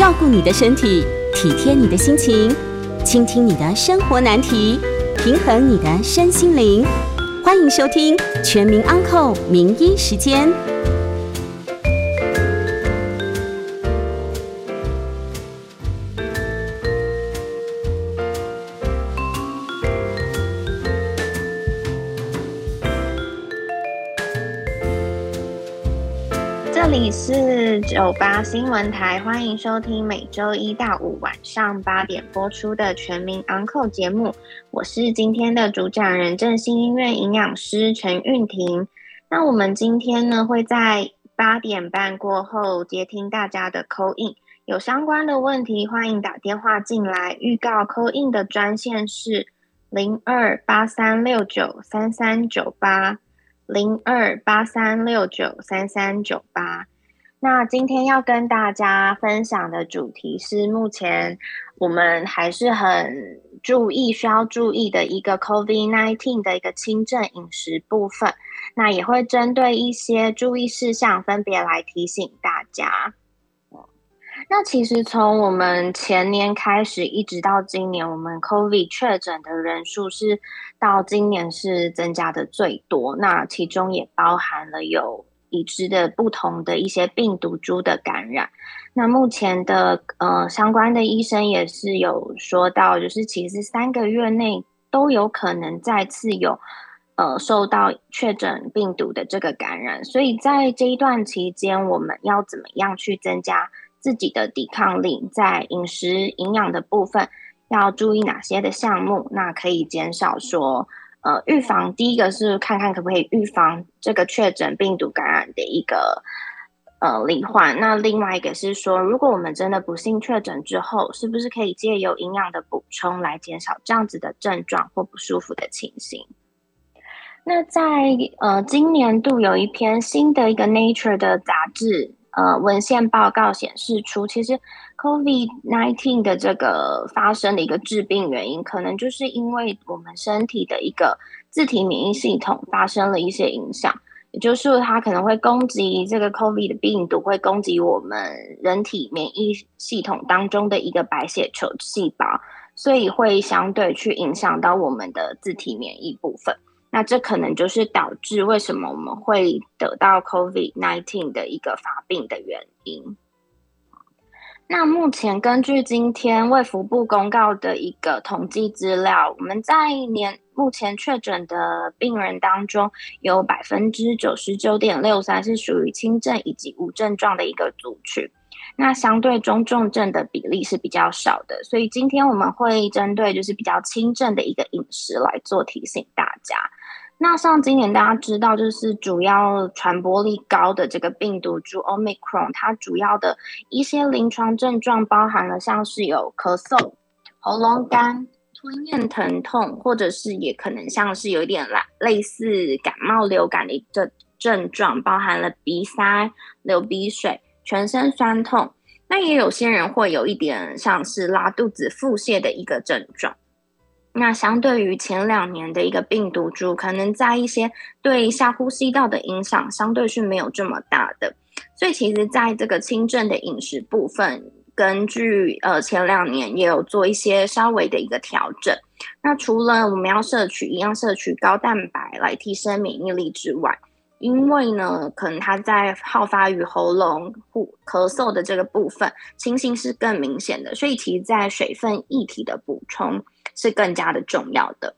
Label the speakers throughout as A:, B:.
A: 照顾你的身体，体贴你的心情，倾听你的生活难题，平衡你的身心灵。欢迎收听《全民安扣名
B: 医时间》。九八新闻台，欢迎收听每周一到五晚上八点播出的《全民安扣》节目。我是今天的主讲人，正心医院营养师陈韵婷。那我们今天呢，会在八点半过后接听大家的扣印有相关的问题，欢迎打电话进来。预告扣印的专线是零二八三六九三三九八。零二八三六九三三九八。那今天要跟大家分享的主题是，目前我们还是很注意、需要注意的一个 COVID-19 的一个轻症饮食部分。那也会针对一些注意事项，分别来提醒大家。那其实从我们前年开始，一直到今年，我们 COVID 确诊的人数是到今年是增加的最多。那其中也包含了有已知的不同的一些病毒株的感染。那目前的呃相关的医生也是有说到，就是其实三个月内都有可能再次有呃受到确诊病毒的这个感染。所以在这一段期间，我们要怎么样去增加自己的抵抗力，在饮食营养的部分要注意哪些的项目？那可以减少说，呃，预防。第一个是看看可不可以预防这个确诊病毒感染的一个呃罹患。那另外一个是说，如果我们真的不幸确诊之后，是不是可以借由营养的补充来减少这样子的症状或不舒服的情形？那在呃今年度有一篇新的一个 Nature 的杂志。呃，文献报告显示出，其实 COVID-19 的这个发生的一个致病原因，可能就是因为我们身体的一个自体免疫系统发生了一些影响，也就是它可能会攻击这个 COVID 的病毒，会攻击我们人体免疫系统当中的一个白血球细胞，所以会相对去影响到我们的自体免疫部分。那这可能就是导致为什么我们会得到 COVID-19 的一个发病的原因。那目前根据今天卫福部公告的一个统计资料，我们在年目前确诊的病人当中，有百分之九十九点六三是属于轻症以及无症状的一个族群。那相对中重症的比例是比较少的，所以今天我们会针对就是比较轻症的一个饮食来做提醒大家。那像今年大家知道，就是主要传播力高的这个病毒株 Omicron，它主要的一些临床症状包含了像是有咳嗽、喉咙干、吞咽疼痛，或者是也可能像是有一点类类似感冒流感的一个症状，包含了鼻塞、流鼻水。全身酸痛，那也有些人会有一点像是拉肚子、腹泻的一个症状。那相对于前两年的一个病毒株，可能在一些对下呼吸道的影响，相对是没有这么大的。所以其实在这个轻症的饮食部分，根据呃前两年也有做一些稍微的一个调整。那除了我们要摄取一样摄取高蛋白来提升免疫力之外，因为呢，可能它在好发于喉咙、呼咳嗽的这个部分，情形是更明显的，所以其实在水分、液体的补充是更加的重要的。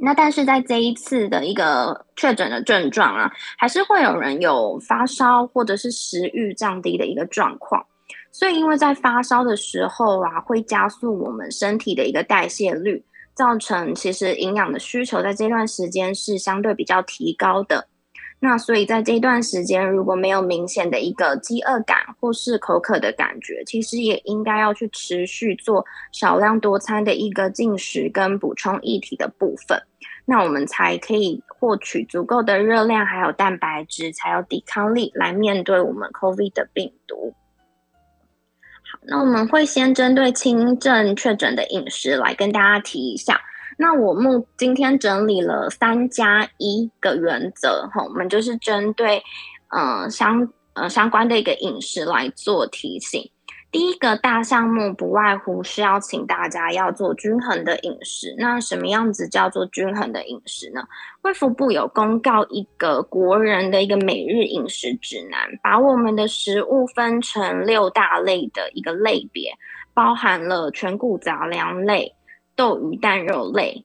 B: 那但是在这一次的一个确诊的症状啊，还是会有人有发烧或者是食欲降低的一个状况，所以因为在发烧的时候啊，会加速我们身体的一个代谢率，造成其实营养的需求在这段时间是相对比较提高的。那所以在这段时间，如果没有明显的一个饥饿感或是口渴的感觉，其实也应该要去持续做少量多餐的一个进食跟补充液体的部分，那我们才可以获取足够的热量，还有蛋白质，才有抵抗力来面对我们 COVID 的病毒。好，那我们会先针对轻症确诊的饮食来跟大家提一下。那我们今天整理了三加一个原则，哈，我们就是针对，呃相呃相关的一个饮食来做提醒。第一个大项目不外乎是要请大家要做均衡的饮食。那什么样子叫做均衡的饮食呢？卫福部有公告一个国人的一个每日饮食指南，把我们的食物分成六大类的一个类别，包含了全谷杂粮类、豆鱼蛋肉类、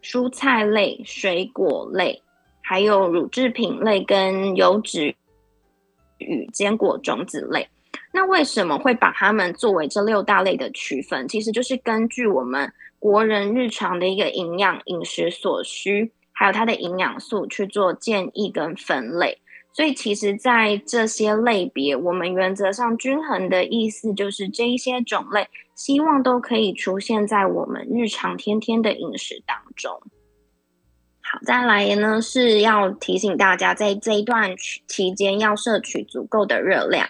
B: 蔬菜类、水果类，还有乳制品类跟油脂与坚果种子类。那为什么会把它们作为这六大类的区分？其实就是根据我们国人日常的一个营养饮食所需，还有它的营养素去做建议跟分类。所以其实，在这些类别，我们原则上均衡的意思就是这一些种类，希望都可以出现在我们日常天天的饮食当中。好，再来呢是要提醒大家，在这一段期间要摄取足够的热量。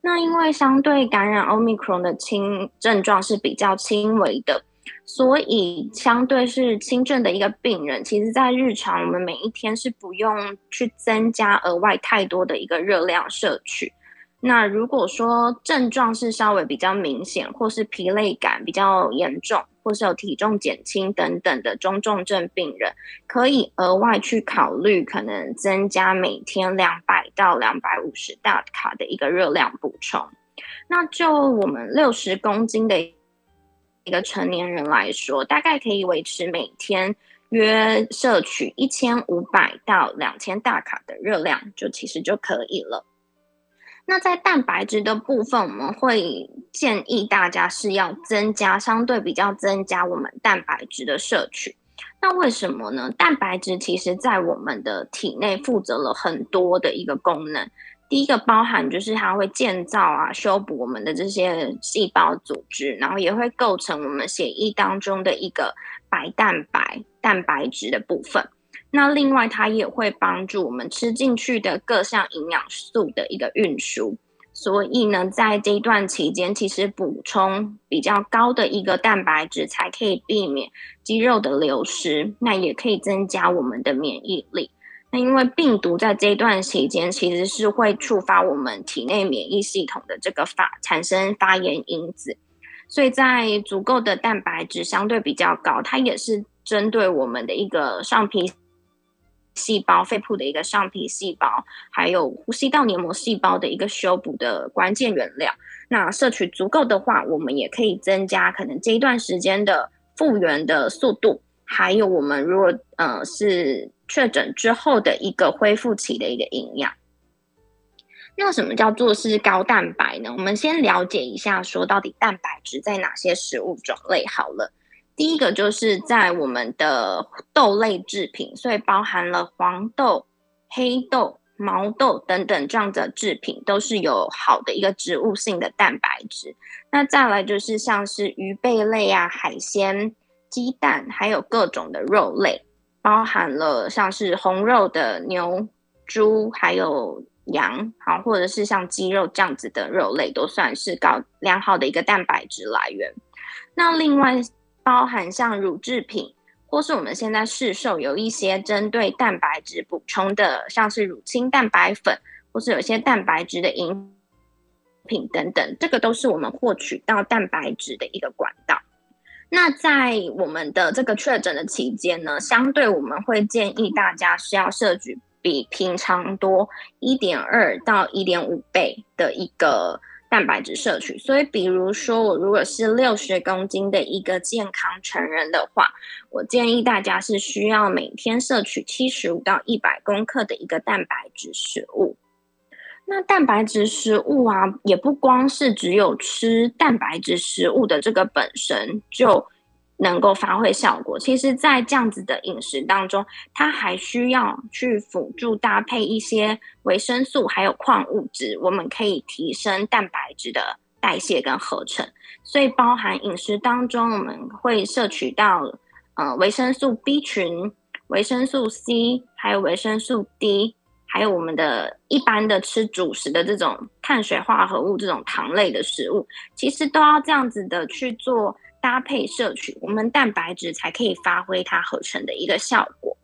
B: 那因为相对感染 Omicron 的轻症状是比较轻微的，所以相对是轻症的一个病人，其实在日常我们每一天是不用去增加额外太多的一个热量摄取。那如果说症状是稍微比较明显，或是疲累感比较严重，或是有体重减轻等等的中重症病人，可以额外去考虑可能增加每天两百到两百五十大卡的一个热量补充。那就我们六十公斤的一个成年人来说，大概可以维持每天约摄取一千五百到两千大卡的热量，就其实就可以了。那在蛋白质的部分，我们会建议大家是要增加，相对比较增加我们蛋白质的摄取。那为什么呢？蛋白质其实在我们的体内负责了很多的一个功能。第一个包含就是它会建造啊、修补我们的这些细胞组织，然后也会构成我们血液当中的一个白蛋白、蛋白质的部分。那另外，它也会帮助我们吃进去的各项营养素的一个运输。所以呢，在这一段期间，其实补充比较高的一个蛋白质，才可以避免肌肉的流失。那也可以增加我们的免疫力。那因为病毒在这一段期间，其实是会触发我们体内免疫系统的这个发产生发炎因子。所以在足够的蛋白质相对比较高，它也是针对我们的一个上皮。细胞、肺部的一个上皮细胞，还有呼吸道黏膜细胞的一个修补的关键原料。那摄取足够的话，我们也可以增加可能这一段时间的复原的速度，还有我们如果呃是确诊之后的一个恢复期的一个营养。那什么叫做是高蛋白呢？我们先了解一下，说到底蛋白质在哪些食物种类好了。第一个就是在我们的豆类制品，所以包含了黄豆、黑豆、毛豆等等这样的制品，都是有好的一个植物性的蛋白质。那再来就是像是鱼贝类啊、海鲜、鸡蛋，还有各种的肉类，包含了像是红肉的牛、猪，还有羊，好，或者是像鸡肉这样子的肉类，都算是高良好的一个蛋白质来源。那另外，包含像乳制品，或是我们现在市售有一些针对蛋白质补充的，像是乳清蛋白粉，或是有些蛋白质的饮品等等，这个都是我们获取到蛋白质的一个管道。那在我们的这个确诊的期间呢，相对我们会建议大家是要摄取比平常多一点二到一点五倍的一个。蛋白质摄取，所以比如说我如果是六十公斤的一个健康成人的话，我建议大家是需要每天摄取七十五到一百公克的一个蛋白质食物。那蛋白质食物啊，也不光是只有吃蛋白质食物的这个本身就。能够发挥效果，其实，在这样子的饮食当中，它还需要去辅助搭配一些维生素，还有矿物质，我们可以提升蛋白质的代谢跟合成。所以，包含饮食当中，我们会摄取到呃维生素 B 群、维生素 C，还有维生素 D，还有我们的一般的吃主食的这种碳水化合物、这种糖类的食物，其实都要这样子的去做。搭配摄取，我们蛋白质才可以发挥它合成的一个效果。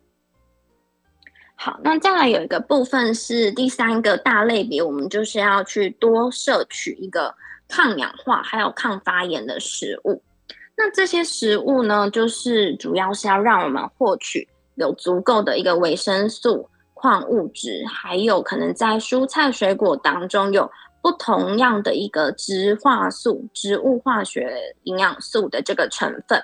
B: 好，那再来有一个部分是第三个大类别，我们就是要去多摄取一个抗氧化还有抗发炎的食物。那这些食物呢，就是主要是要让我们获取有足够的一个维生素、矿物质，还有可能在蔬菜水果当中有不同样的一个植化素、植物化学营养素的这个成分。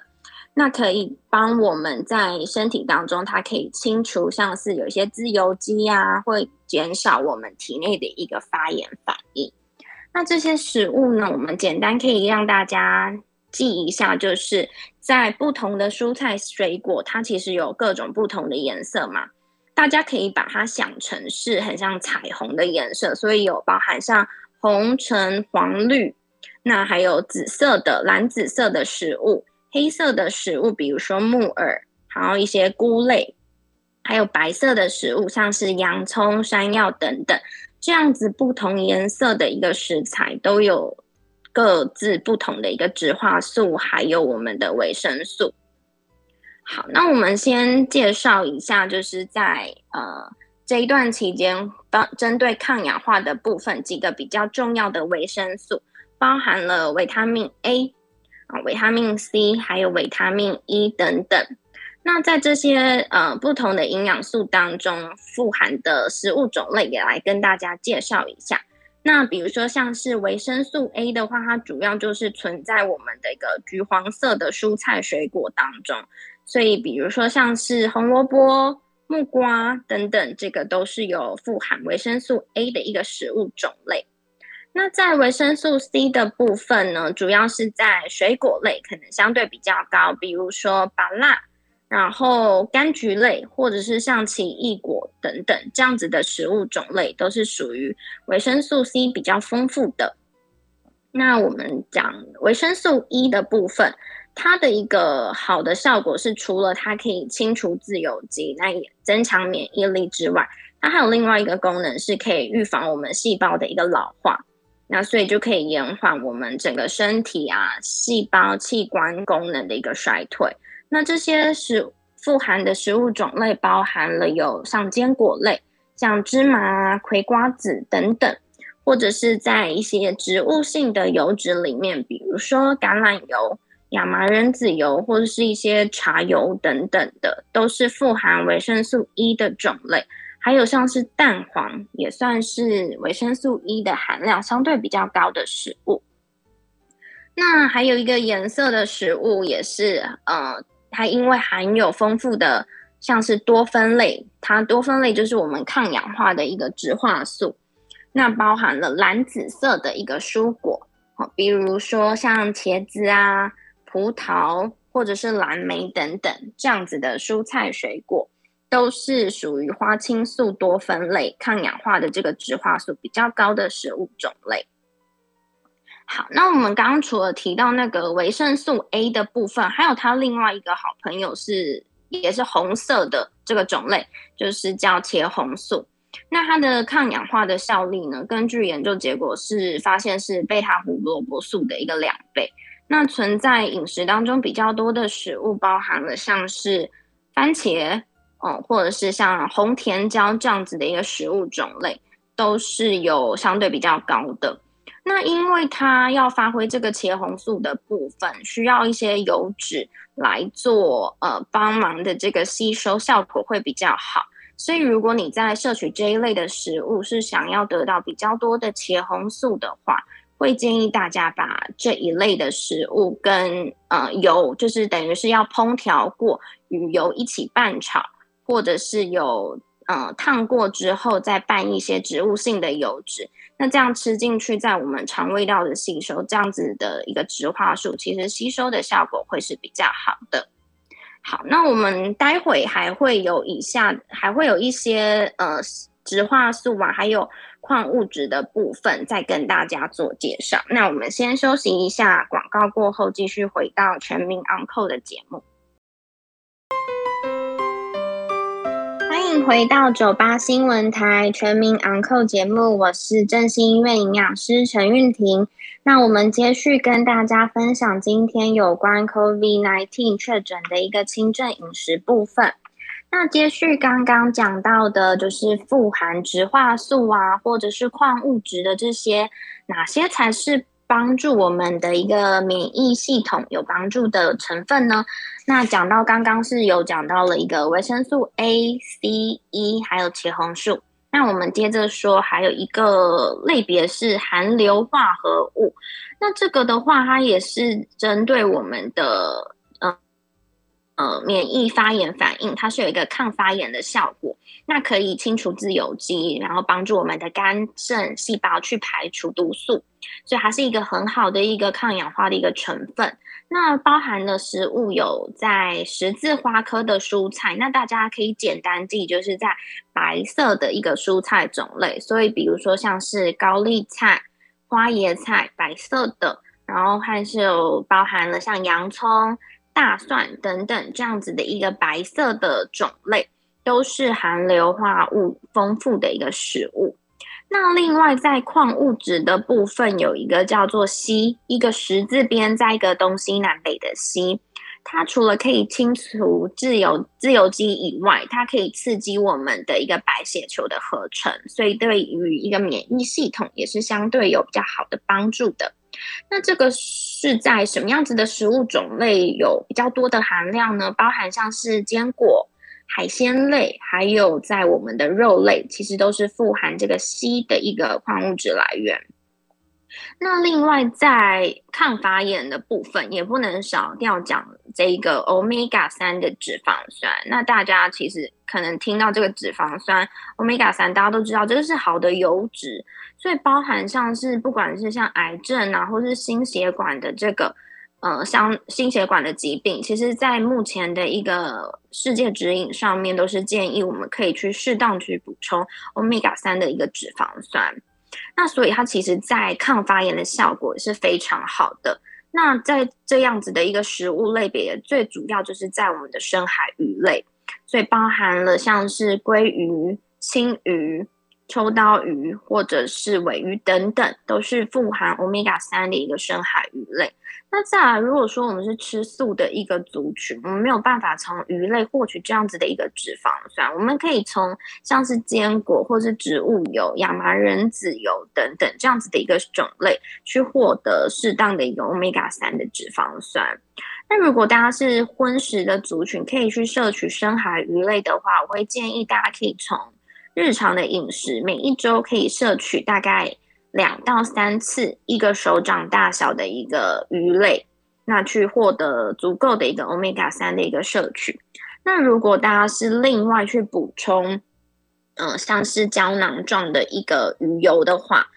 B: 那可以帮我们在身体当中，它可以清除像是有一些自由基啊，会减少我们体内的一个发炎反应。那这些食物呢，我们简单可以让大家。记一下，就是在不同的蔬菜水果，它其实有各种不同的颜色嘛。大家可以把它想成是很像彩虹的颜色，所以有包含像红、橙、黄、绿，那还有紫色的、蓝紫色的食物，黑色的食物，比如说木耳，还有一些菇类，还有白色的食物，像是洋葱、山药等等，这样子不同颜色的一个食材都有。各自不同的一个植化素，还有我们的维生素。好，那我们先介绍一下，就是在呃这一段期间，当针对抗氧化的部分，几个比较重要的维生素，包含了维他命 A 啊、维他命 C，还有维他命 E 等等。那在这些呃不同的营养素当中，富含的食物种类，也来跟大家介绍一下。那比如说像是维生素 A 的话，它主要就是存在我们的一个橘黄色的蔬菜水果当中，所以比如说像是红萝卜、木瓜等等，这个都是有富含维生素 A 的一个食物种类。那在维生素 C 的部分呢，主要是在水果类可能相对比较高，比如说芭乐。然后柑橘类或者是像奇异果等等这样子的食物种类，都是属于维生素 C 比较丰富的。那我们讲维生素 E 的部分，它的一个好的效果是，除了它可以清除自由基，那也增强免疫力之外，它还有另外一个功能，是可以预防我们细胞的一个老化。那所以就可以延缓我们整个身体啊细胞器官功能的一个衰退。那这些食富含的食物种类包含了有像坚果类，像芝麻、葵瓜子等等，或者是在一些植物性的油脂里面，比如说橄榄油、亚麻仁籽油，或者是一些茶油等等的，都是富含维生素 E 的种类。还有像是蛋黄，也算是维生素 E 的含量相对比较高的食物。那还有一个颜色的食物，也是呃。它因为含有丰富的像是多酚类，它多酚类就是我们抗氧化的一个植化素。那包含了蓝紫色的一个蔬果，好，比如说像茄子啊、葡萄或者是蓝莓等等这样子的蔬菜水果，都是属于花青素多酚类抗氧化的这个植化素比较高的食物种类。好，那我们刚刚除了提到那个维生素 A 的部分，还有它另外一个好朋友是也是红色的这个种类，就是叫茄红素。那它的抗氧化的效力呢，根据研究结果是发现是贝塔胡萝卜素的一个两倍。那存在饮食当中比较多的食物，包含了像是番茄，哦，或者是像红甜椒这样子的一个食物种类，都是有相对比较高的。那因为它要发挥这个茄红素的部分，需要一些油脂来做呃帮忙的这个吸收，效果会比较好。所以如果你在摄取这一类的食物是想要得到比较多的茄红素的话，会建议大家把这一类的食物跟呃油，就是等于是要烹调过，与油一起拌炒，或者是有呃烫过之后再拌一些植物性的油脂。那这样吃进去，在我们肠胃道的吸收，这样子的一个植化素，其实吸收的效果会是比较好的。好，那我们待会还会有以下，还会有一些呃植化素啊，还有矿物质的部分，再跟大家做介绍。那我们先休息一下，广告过后继续回到全民 Uncle 的节目。欢迎回到九八新闻台全民昂扣节目，我是振兴医院营养师陈韵婷。那我们接续跟大家分享今天有关 COVID-19 确诊的一个轻症饮食部分。那接续刚刚讲到的，就是富含植化素啊，或者是矿物质的这些，哪些才是帮助我们的一个免疫系统有帮助的成分呢？那讲到刚刚是有讲到了一个维生素 A、C、E，还有茄红素。那我们接着说，还有一个类别是含硫化合物。那这个的话，它也是针对我们的呃免疫发炎反应，它是有一个抗发炎的效果。那可以清除自由基，然后帮助我们的肝肾细胞去排除毒素，所以它是一个很好的一个抗氧化的一个成分。那包含的食物有在十字花科的蔬菜，那大家可以简单记，就是在白色的一个蔬菜种类。所以比如说像是高丽菜、花椰菜，白色的，然后还是有包含了像洋葱、大蒜等等这样子的一个白色的种类。都是含硫化物丰富的一个食物。那另外在矿物质的部分，有一个叫做硒，一个十字边，在一个东西南北的硒。它除了可以清除自由自由基以外，它可以刺激我们的一个白血球的合成，所以对于一个免疫系统也是相对有比较好的帮助的。那这个是在什么样子的食物种类有比较多的含量呢？包含像是坚果。海鲜类，还有在我们的肉类，其实都是富含这个硒的一个矿物质来源。那另外在抗发炎的部分，也不能少掉讲这个 Omega 三的脂肪酸。那大家其实可能听到这个脂肪酸 Omega 三，大家都知道这个是好的油脂，所以包含像是不管是像癌症啊，或是心血管的这个。呃，像心血管的疾病，其实，在目前的一个世界指引上面，都是建议我们可以去适当去补充 Omega 三的一个脂肪酸。那所以它其实在抗发炎的效果是非常好的。那在这样子的一个食物类别，最主要就是在我们的深海鱼类，所以包含了像是鲑鱼、青鱼。秋刀鱼或者是鮪鱼等等，都是富含 Omega 三的一个深海鱼类。那再来，如果说我们是吃素的一个族群，我们没有办法从鱼类获取这样子的一个脂肪酸，我们可以从像是坚果或是植物油、亚麻仁籽油等等这样子的一个种类，去获得适当的一个 Omega 三的脂肪酸。那如果大家是荤食的族群，可以去摄取深海鱼类的话，我会建议大家可以从。日常的饮食，每一周可以摄取大概两到三次，一个手掌大小的一个鱼类，那去获得足够的一个 Omega 三的一个摄取。那如果大家是另外去补充，嗯、像是胶囊状的一个鱼油的话。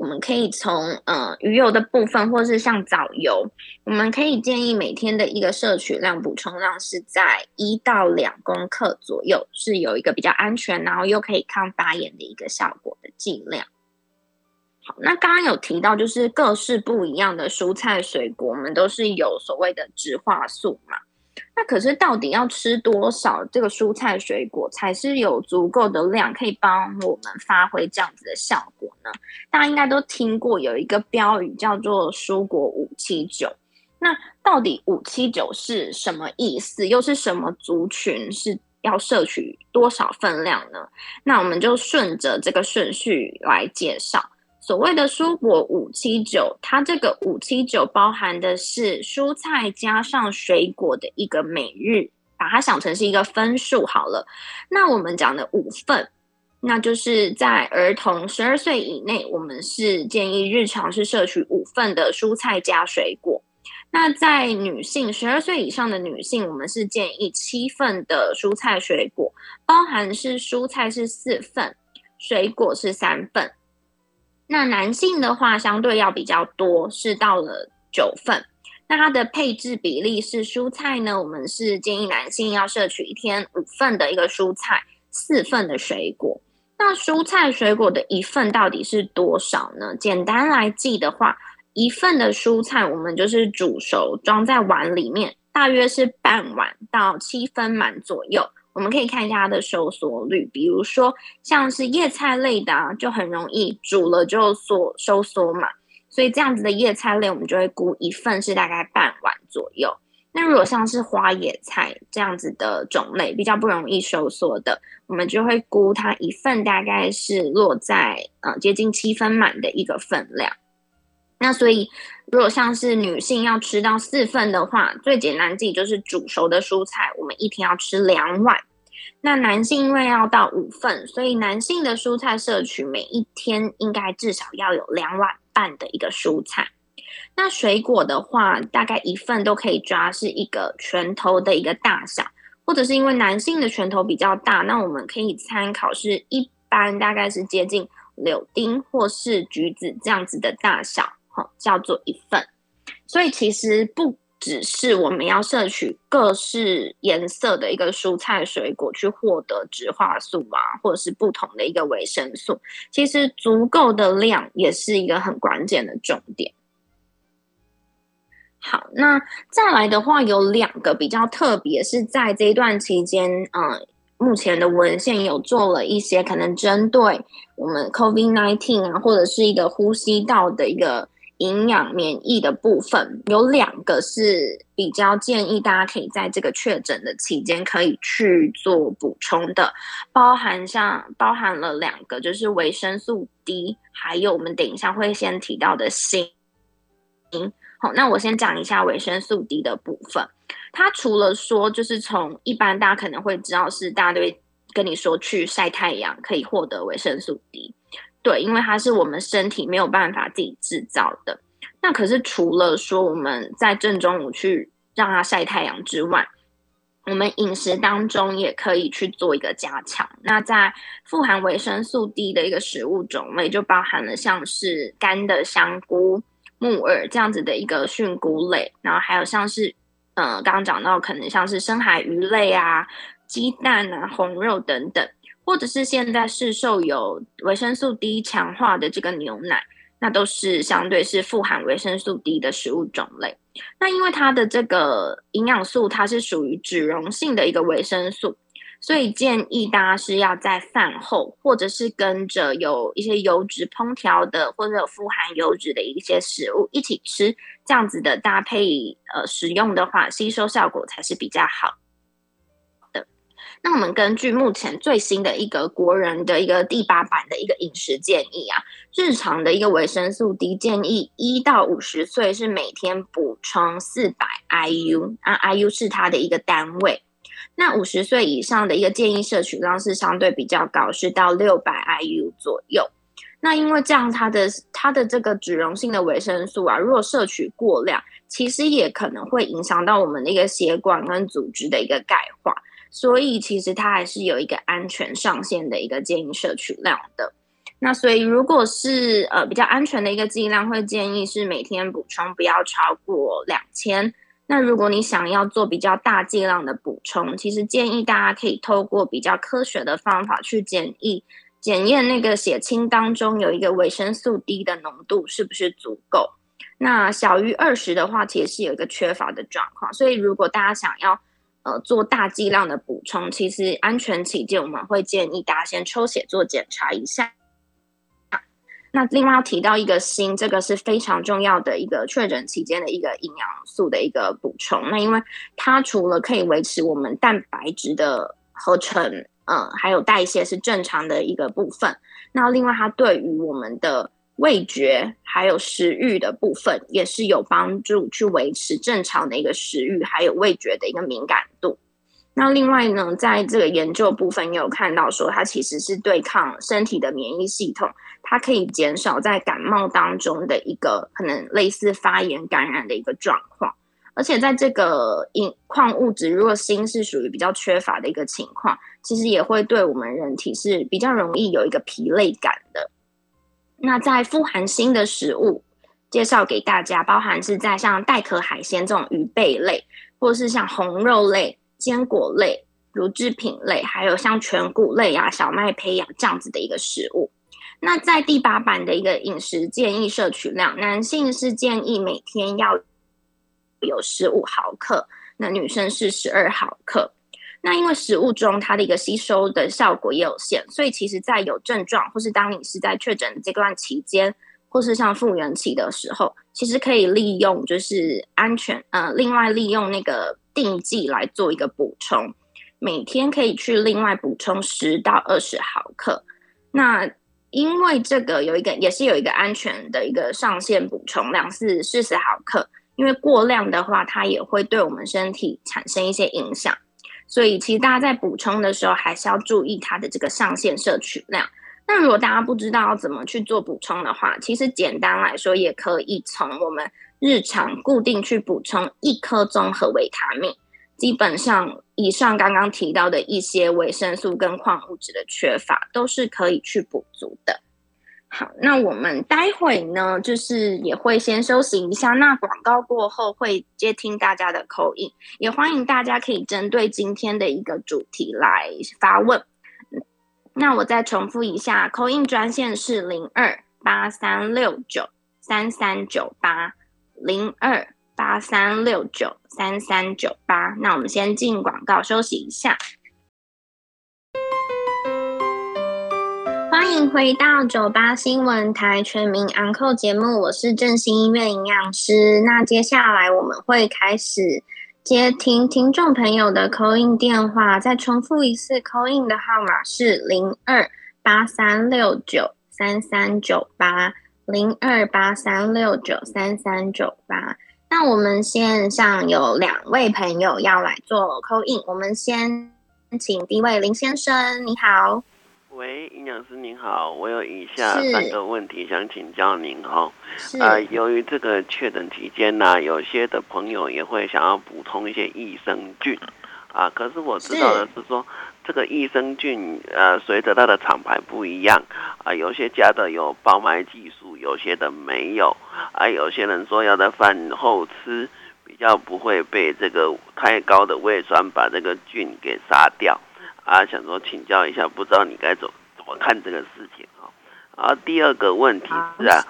B: 我们可以从呃鱼油的部分，或是像藻油，我们可以建议每天的一个摄取量、补充量是在一到两公克左右，是有一个比较安全，然后又可以抗发炎的一个效果的剂量。好，那刚刚有提到，就是各式不一样的蔬菜水果，我们都是有所谓的植化素嘛。那可是到底要吃多少这个蔬菜水果才是有足够的量，可以帮我们发挥这样子的效果呢？大家应该都听过有一个标语叫做“蔬果五七九”。那到底五七九是什么意思？又是什么族群是要摄取多少分量呢？那我们就顺着这个顺序来介绍。所谓的蔬果五七九，它这个五七九包含的是蔬菜加上水果的一个每日，把它想成是一个分数好了。那我们讲的五份，那就是在儿童十二岁以内，我们是建议日常是摄取五份的蔬菜加水果。那在女性十二岁以上的女性，我们是建议七份的蔬菜水果，包含是蔬菜是四份，水果是三份。那男性的话，相对要比较多，是到了九份。那它的配置比例是蔬菜呢，我们是建议男性要摄取一天五份的一个蔬菜，四份的水果。那蔬菜水果的一份到底是多少呢？简单来记的话，一份的蔬菜我们就是煮熟装在碗里面，大约是半碗到七分满左右。我们可以看一下它的收缩率，比如说像是叶菜类的啊，就很容易煮了就缩收缩嘛，所以这样子的叶菜类，我们就会估一份是大概半碗左右。那如果像是花野菜这样子的种类，比较不容易收缩的，我们就会估它一份大概是落在呃接近七分满的一个分量。那所以，如果像是女性要吃到四份的话，最简单自己就是煮熟的蔬菜，我们一天要吃两碗。那男性因为要到五份，所以男性的蔬菜摄取每一天应该至少要有两碗半的一个蔬菜。那水果的话，大概一份都可以抓是一个拳头的一个大小，或者是因为男性的拳头比较大，那我们可以参考是一般大概是接近柳丁或是橘子这样子的大小，好，叫做一份。所以其实不只是我们要摄取各式颜色的一个蔬菜水果去获得植化素啊，或者是不同的一个维生素，其实足够的量也是一个很关键的重点。好，那再来的话有两个比较特别，是在这一段期间，嗯，目前的文献有做了一些可能针对我们 COVID-19 啊，或者是一个呼吸道的一个。营养免疫的部分有两个是比较建议大家可以在这个确诊的期间可以去做补充的，包含像包含了两个就是维生素 D，还有我们等一下会先提到的锌。好，那我先讲一下维生素 D 的部分。它除了说就是从一般大家可能会知道是大家都会跟你说去晒太阳可以获得维生素 D。对，因为它是我们身体没有办法自己制造的。那可是除了说我们在正中午去让它晒太阳之外，我们饮食当中也可以去做一个加强。那在富含维生素 D 的一个食物种类，就包含了像是干的香菇、木耳这样子的一个菌菇类，然后还有像是呃刚刚讲到可能像是深海鱼类啊、鸡蛋啊、红肉等等。或者是现在市售有维生素 D 强化的这个牛奶，那都是相对是富含维生素 D 的食物种类。那因为它的这个营养素，它是属于脂溶性的一个维生素，所以建议大家是要在饭后，或者是跟着有一些油脂烹调的，或者有富含油脂的一些食物一起吃，这样子的搭配呃使用的话，吸收效果才是比较好。那我们根据目前最新的一个国人的一个第八版的一个饮食建议啊，日常的一个维生素 D 建议，一到五十岁是每天补充四百 IU，啊 IU 是它的一个单位。那五十岁以上的一个建议摄取量是相对比较高，是到六百 IU 左右。那因为这样，它的它的这个脂溶性的维生素啊，如果摄取过量，其实也可能会影响到我们的一个血管跟组织的一个钙化。所以其实它还是有一个安全上限的一个建议摄取量的。那所以如果是呃比较安全的一个剂量，会建议是每天补充不要超过两千。那如果你想要做比较大剂量的补充，其实建议大家可以透过比较科学的方法去检验检验那个血清当中有一个维生素 D 的浓度是不是足够。那小于二十的话，其实是有一个缺乏的状况。所以如果大家想要呃，做大剂量的补充，其实安全起见，我们会建议大家先抽血做检查一下。那另外要提到一个锌，这个是非常重要的一个确诊期间的一个营养素的一个补充。那因为它除了可以维持我们蛋白质的合成，嗯、还有代谢是正常的一个部分。那另外它对于我们的味觉还有食欲的部分也是有帮助，去维持正常的一个食欲还有味觉的一个敏感度。那另外呢，在这个研究部分也有看到说，它其实是对抗身体的免疫系统，它可以减少在感冒当中的一个可能类似发炎感染的一个状况。而且在这个饮矿物质，如果锌是属于比较缺乏的一个情况，其实也会对我们人体是比较容易有一个疲累感的。那在富含锌的食物介绍给大家，包含是在像带壳海鲜这种鱼贝类，或是像红肉类、坚果类、乳制品类，还有像全谷类啊、小麦胚芽这样子的一个食物。那在第八版的一个饮食建议摄取量，男性是建议每天要有十五毫克，那女生是十二毫克。那因为食物中它的一个吸收的效果也有限，所以其实，在有症状或是当你是在确诊这段期间，或是像复原期的时候，其实可以利用就是安全呃，另外利用那个定剂来做一个补充，每天可以去另外补充十到二十毫克。那因为这个有一个也是有一个安全的一个上限补充量是四十毫克，因为过量的话，它也会对我们身体产生一些影响。所以其实大家在补充的时候，还是要注意它的这个上限摄取量。那如果大家不知道怎么去做补充的话，其实简单来说，也可以从我们日常固定去补充一颗综合维他命。基本上，以上刚刚提到的一些维生素跟矿物质的缺乏，都是可以去补足的。好，那我们待会呢，就是也会先休息一下。那广告过后会接听大家的口音也欢迎大家可以针对今天的一个主题来发问。那我再重复一下口音专线是零二八三六九三三九八零二。八三六九三三九八，那我们先进广告休息一下。欢迎回到九八新闻台全民安扣节目，我是振兴医院营养师。那接下来我们会开始接听听众朋友的 call in 电话，再重复一次 call in 的号码是零二八三六九三三九八零二八三六九三三九八。那我们线上有两位朋友要来做 call in，我们先请第一位林先生，你好。
C: 喂，营养师您好，我有以下三个问题想请教您哈。呃，由于这个确诊期间呢、啊，有些的朋友也会想要补充一些益生菌啊，可是我知道的是说。是这个益生菌，呃，随着它的厂牌不一样，啊，有些加的有包埋技术，有些的没有，啊，有些人说要在饭后吃，比较不会被这个太高的胃酸把这个菌给杀掉，啊，想说请教一下，不知道你该怎怎么看这个事情啊？啊，第二个问题是啊，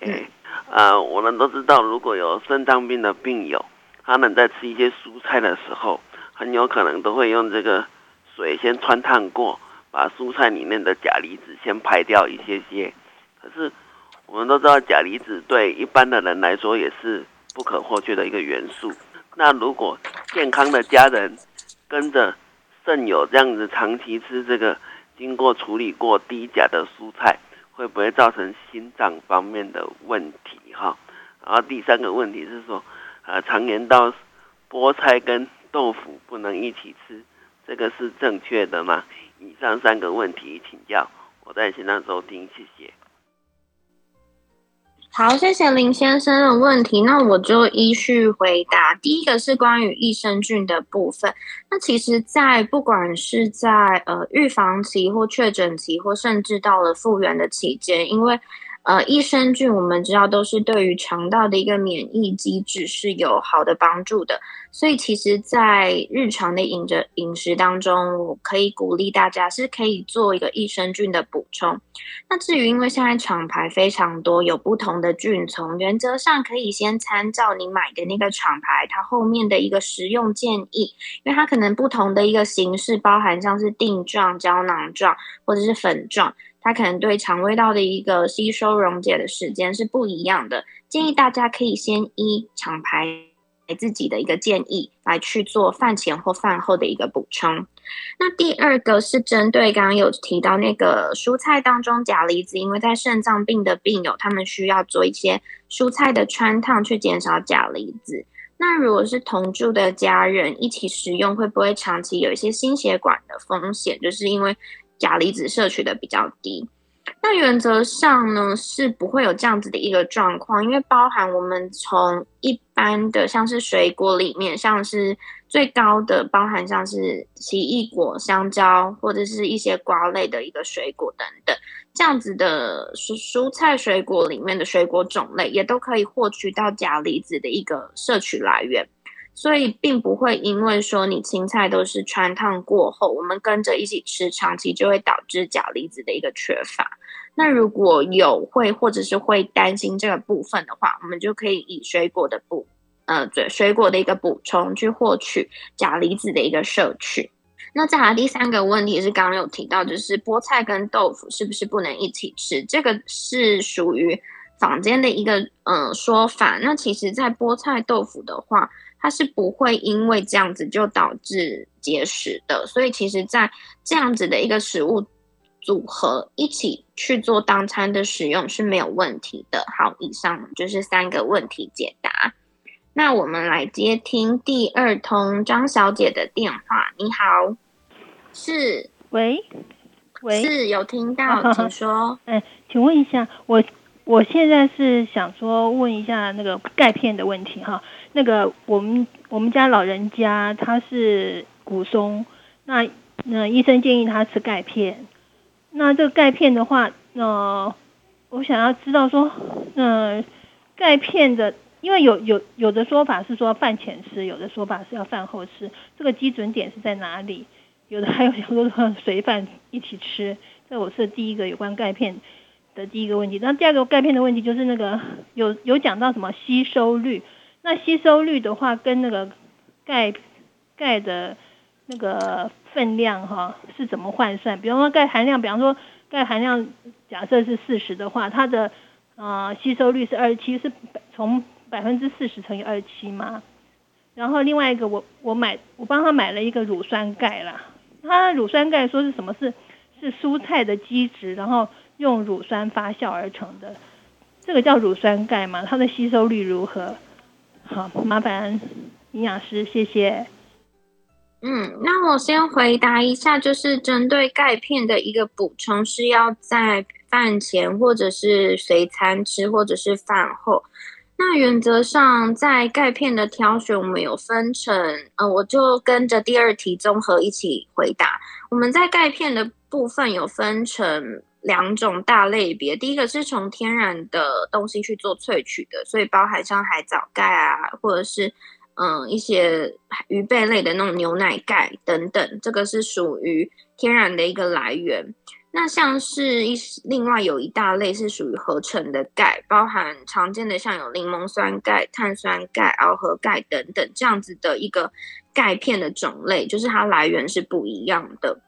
C: 哎，啊，我们都知道，如果有肾脏病的病友，他们在吃一些蔬菜的时候，很有可能都会用这个。水先穿烫过，把蔬菜里面的钾离子先排掉一些些。可是我们都知道，钾离子对一般的人来说也是不可或缺的一个元素。那如果健康的家人跟着肾友这样子长期吃这个经过处理过低钾的蔬菜，会不会造成心脏方面的问题？哈。然后第三个问题是说，呃，常言道，菠菜跟豆腐不能一起吃。这个是正确的吗？以上三个问题请教，我在线上收听，谢谢。
B: 好，谢谢林先生的问题，那我就依序回答。第一个是关于益生菌的部分，那其实，在不管是在呃预防期或确诊期，或甚至到了复原的期间，因为呃，益生菌我们知道都是对于肠道的一个免疫机制是有好的帮助的，所以其实，在日常的饮着饮食当中，我可以鼓励大家是可以做一个益生菌的补充。那至于因为现在厂牌非常多，有不同的菌从，原则上可以先参照你买的那个厂牌，它后面的一个食用建议，因为它可能不同的一个形式，包含像是定状、胶囊状或者是粉状。它可能对肠胃道的一个吸收溶解的时间是不一样的，建议大家可以先依厂牌自己的一个建议来去做饭前或饭后的一个补充。那第二个是针对刚刚有提到那个蔬菜当中钾离子，因为在肾脏病的病友，他们需要做一些蔬菜的汆烫去减少钾离子。那如果是同住的家人一起食用，会不会长期有一些心血管的风险？就是因为钾离子摄取的比较低，那原则上呢是不会有这样子的一个状况，因为包含我们从一般的像是水果里面，像是最高的包含像是奇异果、香蕉或者是一些瓜类的一个水果等等，这样子的蔬蔬菜水果里面的水果种类也都可以获取到钾离子的一个摄取来源。所以并不会因为说你青菜都是穿烫过后，我们跟着一起吃，长期就会导致钾离子的一个缺乏。那如果有会或者是会担心这个部分的话，我们就可以以水果的补，呃，对，水果的一个补充去获取钾离子的一个摄取。那再来第三个问题是刚刚有提到，就是菠菜跟豆腐是不是不能一起吃？这个是属于坊间的一个嗯、呃、说法。那其实，在菠菜豆腐的话，它是不会因为这样子就导致结石的，所以其实，在这样子的一个食物组合一起去做当餐的使用是没有问题的。好，以上就是三个问题解答。那我们来接听第二通张小姐的电话。你好，是，
D: 喂，喂，
B: 是有听到，请说。
D: 哎，请问一下，我我现在是想说问一下那个钙片的问题哈。那个我们我们家老人家他是骨松，那那医生建议他吃钙片。那这个钙片的话，呃，我想要知道说，呃，钙片的，因为有有有的说法是说饭前吃，有的说法是要饭后吃，这个基准点是在哪里？有的还有很多随饭一起吃。这我是第一个有关钙片的第一个问题。那第二个钙片的问题就是那个有有讲到什么吸收率？那吸收率的话，跟那个钙钙的那个。分量哈是怎么换算？比方说钙含量，比方说钙含量假设是四十的话，它的呃吸收率是二十七，是从百分之四十乘以二十七吗？然后另外一个我我买我帮他买了一个乳酸钙啦，他乳酸钙说是什么？是是蔬菜的基质，然后用乳酸发酵而成的，这个叫乳酸钙吗？它的吸收率如何？好，麻烦营养师，谢谢。
B: 嗯，那我先回答一下，就是针对钙片的一个补充，是要在饭前或者是随餐吃，或者是饭后。那原则上，在钙片的挑选，我们有分成，呃，我就跟着第二题综合一起回答。我们在钙片的部分有分成两种大类别，第一个是从天然的东西去做萃取的，所以包含像海藻钙啊，或者是。嗯，一些鱼贝类的那种牛奶钙等等，这个是属于天然的一个来源。那像是一另外有一大类是属于合成的钙，包含常见的像有柠檬酸钙、碳酸钙、螯合钙等等这样子的一个钙片的种类，就是它来源是不一样的。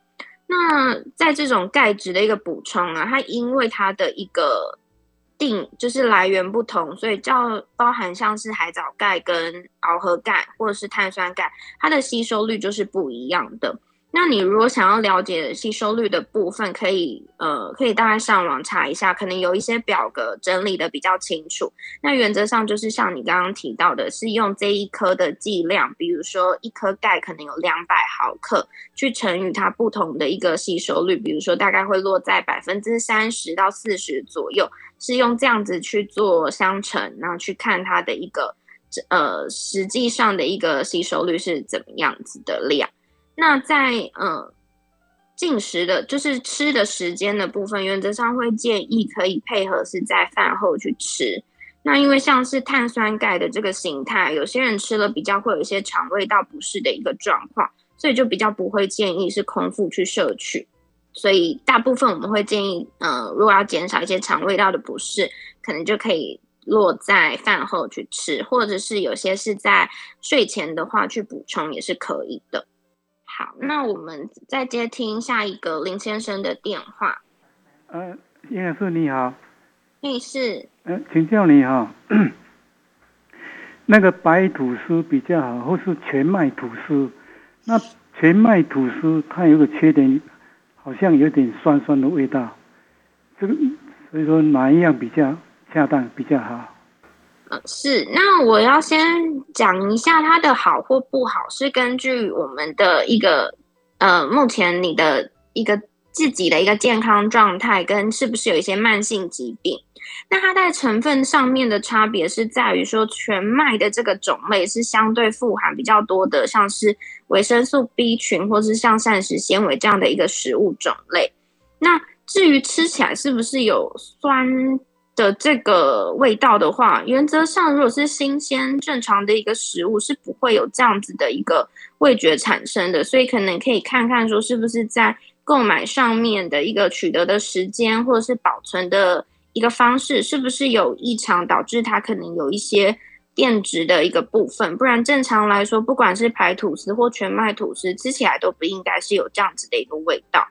B: 那在这种钙质的一个补充啊，它因为它的一个。定就是来源不同，所以叫包含像是海藻钙跟螯合钙或者是碳酸钙，它的吸收率就是不一样的。那你如果想要了解吸收率的部分，可以呃可以大概上网查一下，可能有一些表格整理的比较清楚。那原则上就是像你刚刚提到的，是用这一颗的剂量，比如说一颗钙可能有两百毫克，去乘以它不同的一个吸收率，比如说大概会落在百分之三十到四十左右，是用这样子去做相乘，然后去看它的一个呃实际上的一个吸收率是怎么样子的量。那在嗯进食的，就是吃的时间的部分，原则上会建议可以配合是在饭后去吃。那因为像是碳酸钙的这个形态，有些人吃了比较会有一些肠胃道不适的一个状况，所以就比较不会建议是空腹去摄取。所以大部分我们会建议，呃，如果要减少一些肠胃道的不适，可能就可以落在饭后去吃，或者是有些是在睡前的话去补充也是可以的。好，那我们再接听下一个林先生的电话。
E: 呃，叶老师你好。
B: 女士。
E: 呃，请教你哈，那个白吐司比较好，或是全麦吐司？那全麦吐司它有个缺点，好像有点酸酸的味道。这个所以说哪一样比较恰当，比较好？
B: 是，那我要先讲一下它的好或不好，是根据我们的一个呃，目前你的一个自己的一个健康状态跟是不是有一些慢性疾病。那它在成分上面的差别是在于说，全麦的这个种类是相对富含比较多的，像是维生素 B 群或是像膳食纤维这样的一个食物种类。那至于吃起来是不是有酸？的这个味道的话，原则上如果是新鲜正常的一个食物，是不会有这样子的一个味觉产生的。所以可能可以看看说，是不是在购买上面的一个取得的时间，或者是保存的一个方式，是不是有异常导致它可能有一些变质的一个部分。不然正常来说，不管是白吐司或全麦吐司，吃起来都不应该是有这样子的一个味道。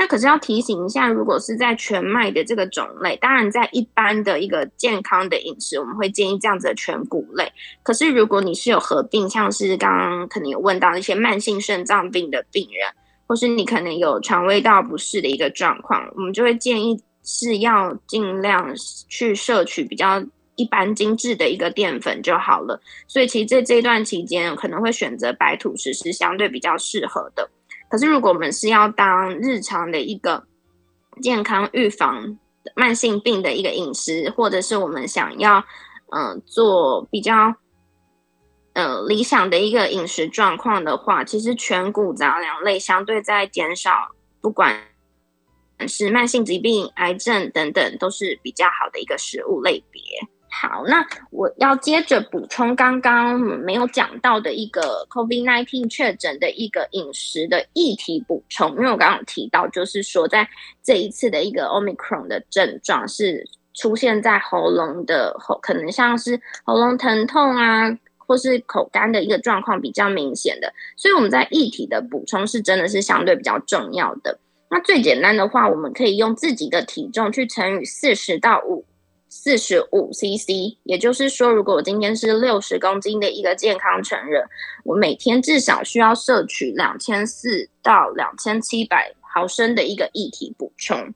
B: 那可是要提醒一下，如果是在全麦的这个种类，当然在一般的一个健康的饮食，我们会建议这样子的全谷类。可是如果你是有合并，像是刚刚可能有问到一些慢性肾脏病的病人，或是你可能有肠胃道不适的一个状况，我们就会建议是要尽量去摄取比较一般精致的一个淀粉就好了。所以其实在这段期间，可能会选择白吐司是相对比较适合的。可是如果我们是要当日常的一个健康预防慢性病的一个饮食，或者是我们想要嗯、做比较。呃，理想的一个饮食状况的话，其实全谷杂粮类相对在减少，不管是慢性疾病、癌症等等，都是比较好的一个食物类别。好，那我要接着补充刚刚没有讲到的一个 COVID-19 确诊的一个饮食的议题补充，因为我刚刚提到，就是说在这一次的一个 Omicron 的症状是出现在喉咙的喉，可能像是喉咙疼痛啊。或是口干的一个状况比较明显的，所以我们在液体的补充是真的是相对比较重要的。那最简单的话，我们可以用自己的体重去乘以四十到五四十五 CC，也就是说，如果我今天是六十公斤的一个健康成人，我每天至少需要摄取两千四到两千七百毫升的一个液体补充。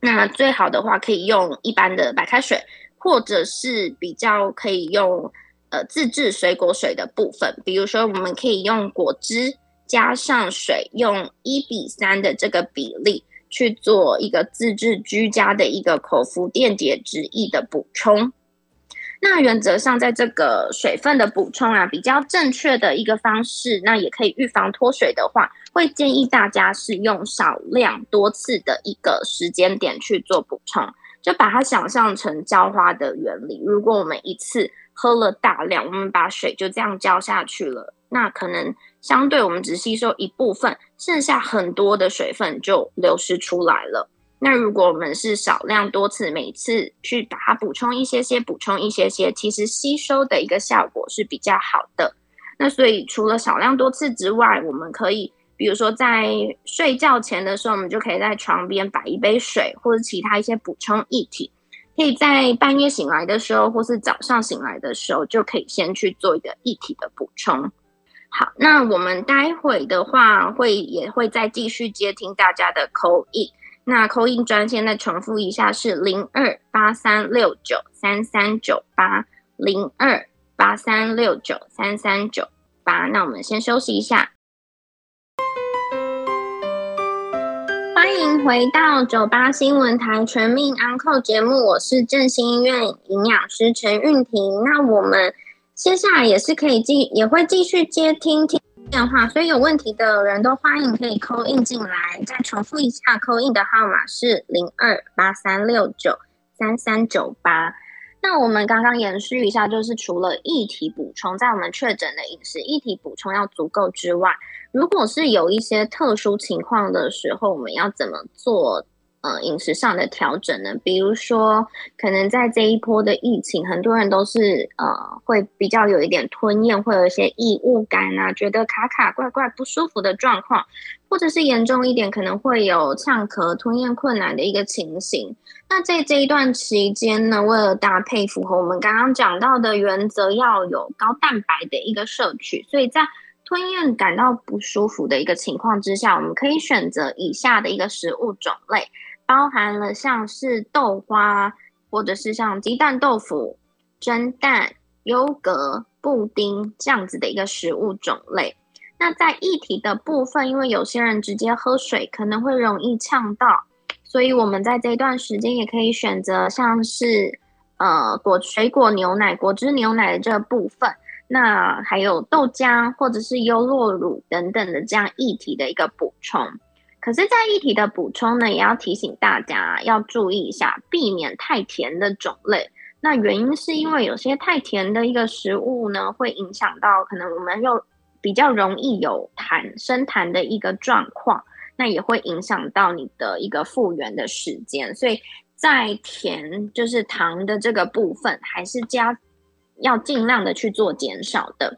B: 那最好的话，可以用一般的白开水，或者是比较可以用。呃，自制水果水的部分，比如说，我们可以用果汁加上水，用一比三的这个比例去做一个自制居家的一个口服电解质液的补充。那原则上，在这个水分的补充啊，比较正确的一个方式，那也可以预防脱水的话，会建议大家是用少量多次的一个时间点去做补充，就把它想象成浇花的原理。如果我们一次喝了大量，我们把水就这样浇下去了，那可能相对我们只吸收一部分，剩下很多的水分就流失出来了。那如果我们是少量多次，每次去把它补充一些些，补充一些些，其实吸收的一个效果是比较好的。那所以除了少量多次之外，我们可以比如说在睡觉前的时候，我们就可以在床边摆一杯水，或者其他一些补充液体。可以在半夜醒来的时候，或是早上醒来的时候，就可以先去做一个液体的补充。好，那我们待会的话会也会再继续接听大家的 call in。那 call in 专线再重复一下是零二八三六九三三九八零二八三六九三三九八。那我们先休息一下。欢迎回到九八新闻台全民安扣节目，我是振兴医院营养师陈韵婷。那我们接下来也是可以继也会继续接听听电话，所以有问题的人都欢迎可以扣印进来。再重复一下扣印的号码是零二八三六九三三九八。那我们刚刚延续一下，就是除了液体补充，在我们确诊的饮食液体补充要足够之外。如果是有一些特殊情况的时候，我们要怎么做？呃，饮食上的调整呢？比如说，可能在这一波的疫情，很多人都是呃，会比较有一点吞咽，会有一些异物感啊，觉得卡卡怪怪不舒服的状况，或者是严重一点，可能会有呛咳、吞咽困难的一个情形。那在这一段期间呢，为了搭配符合我们刚刚讲到的原则，要有高蛋白的一个摄取，所以在吞咽感到不舒服的一个情况之下，我们可以选择以下的一个食物种类，包含了像是豆花，或者是像鸡蛋豆腐、蒸蛋、优格、布丁这样子的一个食物种类。那在液体的部分，因为有些人直接喝水可能会容易呛到，所以我们在这段时间也可以选择像是呃果水果牛奶、果汁牛奶的这部分。那还有豆浆或者是优酪乳等等的这样液体的一个补充，可是，在液体的补充呢，也要提醒大家要注意一下，避免太甜的种类。那原因是因为有些太甜的一个食物呢，会影响到可能我们又比较容易有痰生痰的一个状况，那也会影响到你的一个复原的时间。所以在甜就是糖的这个部分，还是加。要尽量的去做减少的。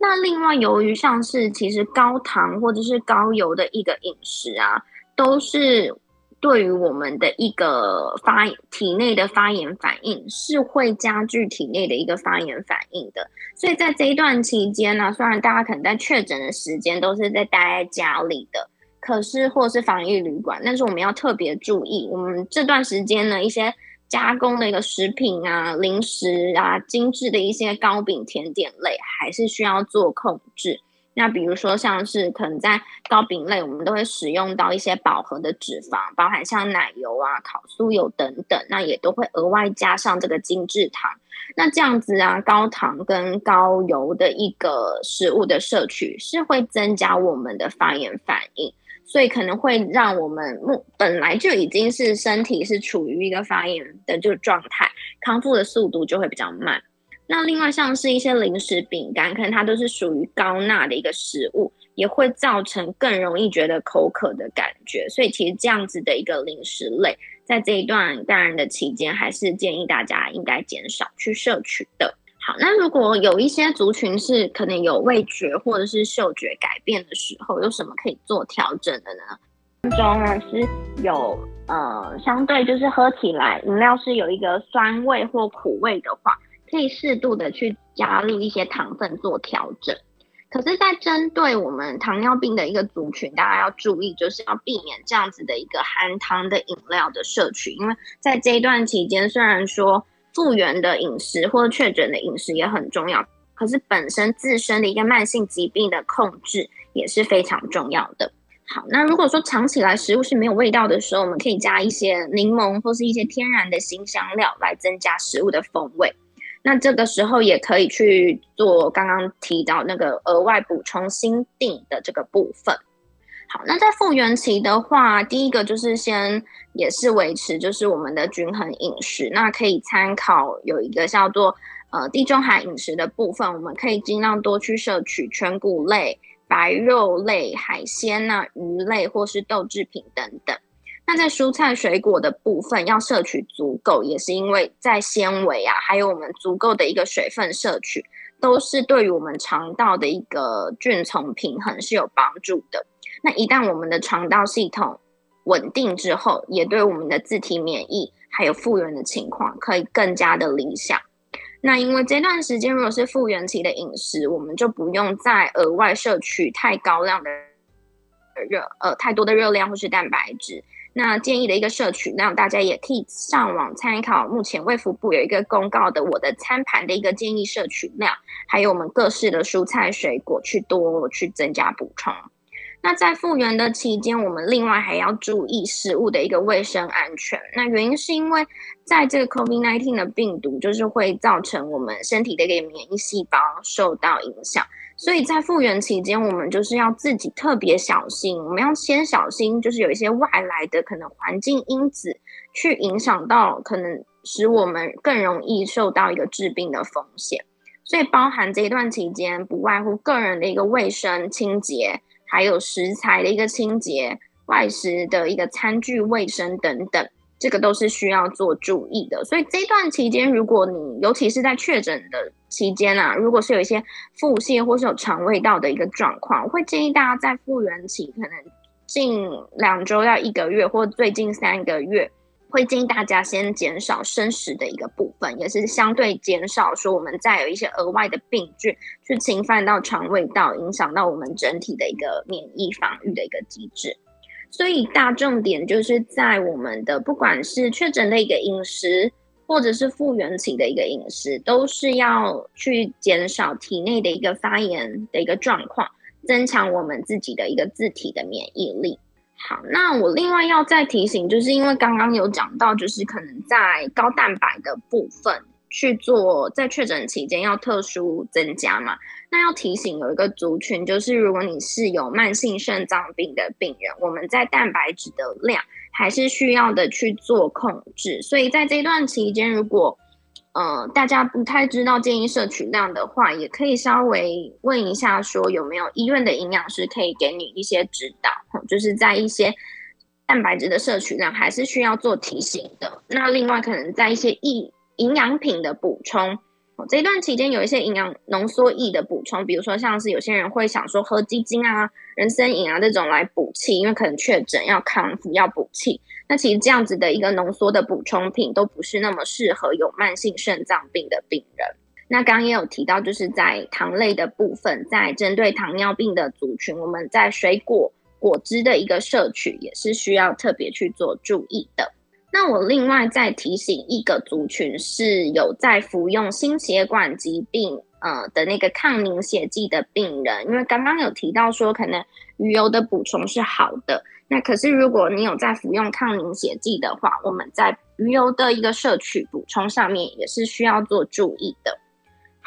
B: 那另外，由于像是其实高糖或者是高油的一个饮食啊，都是对于我们的一个发体内的发炎反应是会加剧体内的一个发炎反应的。所以在这一段期间呢，虽然大家可能在确诊的时间都是在待在家里的。可是或是防疫旅馆，但是我们要特别注意，我们这段时间呢，一些加工的一个食品啊、零食啊、精致的一些糕饼甜点类，还是需要做控制。那比如说像是可能在糕饼类，我们都会使用到一些饱和的脂肪，包含像奶油啊、烤酥油等等，那也都会额外加上这个精制糖。那这样子啊，高糖跟高油的一个食物的摄取，是会增加我们的发炎反应，所以可能会让我们目本来就已经是身体是处于一个发炎的这个状态，康复的速度就会比较慢。那另外像是一些零食饼干，可能它都是属于高钠的一个食物，也会造成更容易觉得口渴的感觉。所以其实这样子的一个零食类，在这一段感染的期间，还是建议大家应该减少去摄取的。那如果有一些族群是可能有味觉或者是嗅觉改变的时候，有什么可以做调整的呢？中呢是有呃相对就是喝起来饮料是有一个酸味或苦味的话。可以适度的去加入一些糖分做调整，可是，在针对我们糖尿病的一个族群，大家要注意，就是要避免这样子的一个含糖的饮料的摄取，因为在这一段期间，虽然说复原的饮食或者确诊的饮食也很重要，可是本身自身的一个慢性疾病的控制也是非常重要的。好，那如果说尝起来食物是没有味道的时候，我们可以加一些柠檬或是一些天然的辛香料来增加食物的风味。那这个时候也可以去做刚刚提到那个额外补充锌、靛的这个部分。好，那在复原期的话，第一个就是先也是维持就是我们的均衡饮食。那可以参考有一个叫做呃地中海饮食的部分，我们可以尽量多去摄取全谷类、白肉类、海鲜呐、鱼类或是豆制品等等。那在蔬菜水果的部分要摄取足够，也是因为在纤维啊，还有我们足够的一个水分摄取，都是对于我们肠道的一个菌丛平衡是有帮助的。那一旦我们的肠道系统稳定之后，也对我们的自体免疫还有复原的情况可以更加的理想。那因为这段时间如果是复原期的饮食，我们就不用再额外摄取太高量的热呃太多的热量或是蛋白质。那建议的一个摄取量，大家也可以上网参考。目前卫福部有一个公告的我的餐盘的一个建议摄取量，还有我们各式的蔬菜水果去多去增加补充。那在复原的期间，我们另外还要注意食物的一个卫生安全。那原因是因为在这个 COVID-19 的病毒，就是会造成我们身体的一个免疫细胞受到影响。所以在复原期间，我们就是要自己特别小心。我们要先小心，就是有一些外来的可能环境因子去影响到，可能使我们更容易受到一个致病的风险。所以包含这一段期间，不外乎个人的一个卫生清洁，还有食材的一个清洁、外食的一个餐具卫生等等。这个都是需要做注意的，所以这段期间，如果你尤其是在确诊的期间啊，如果是有一些腹泻或是有肠胃道的一个状况，我会建议大家在复原期，可能近两周到一个月，或最近三个月，会建议大家先减少生食的一个部分，也是相对减少说我们再有一些额外的病菌去侵犯到肠胃道，影响到我们整体的一个免疫防御的一个机制。所以大重点就是在我们的不管是确诊的一个饮食，或者是复原期的一个饮食，都是要去减少体内的一个发炎的一个状况，增强我们自己的一个自体的免疫力。好，那我另外要再提醒，就是因为刚刚有讲到，就是可能在高蛋白的部分去做，在确诊期间要特殊增加嘛。那要提醒有一个族群，就是如果你是有慢性肾脏病的病人，我们在蛋白质的量还是需要的去做控制。所以在这段期间，如果呃大家不太知道建议摄取量的话，也可以稍微问一下，说有没有医院的营养师可以给你一些指导，就是在一些蛋白质的摄取量还是需要做提醒的。那另外可能在一些益营养品的补充。这一段期间有一些营养浓缩液的补充，比如说像是有些人会想说喝鸡精啊、人参饮啊这种来补气，因为可能确诊要康复要补气。那其实这样子的一个浓缩的补充品都不是那么适合有慢性肾脏病的病人。那刚刚也有提到，就是在糖类的部分，在针对糖尿病的族群，我们在水果果汁的一个摄取也是需要特别去做注意的。那我另外再提醒一个族群是有在服用心血管疾病呃的那个抗凝血剂的病人，因为刚刚有提到说可能鱼油的补充是好的，那可是如果你有在服用抗凝血剂的话，我们在鱼油的一个摄取补充上面也是需要做注意的。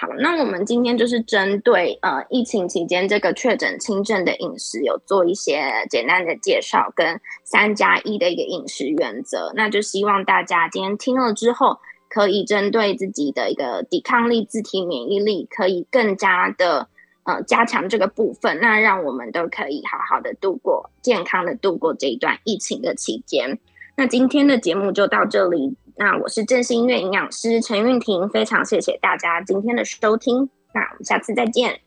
B: 好，那我们今天就是针对呃疫情期间这个确诊轻症的饮食，有做一些简单的介绍，跟三加一的一个饮食原则。那就希望大家今天听了之后，可以针对自己的一个抵抗力、自体免疫力，可以更加的呃加强这个部分。那让我们都可以好好的度过、健康的度过这一段疫情的期间。那今天的节目就到这里。那我是正心医院营养师陈韵婷，非常谢谢大家今天的收听，那我们下次再见。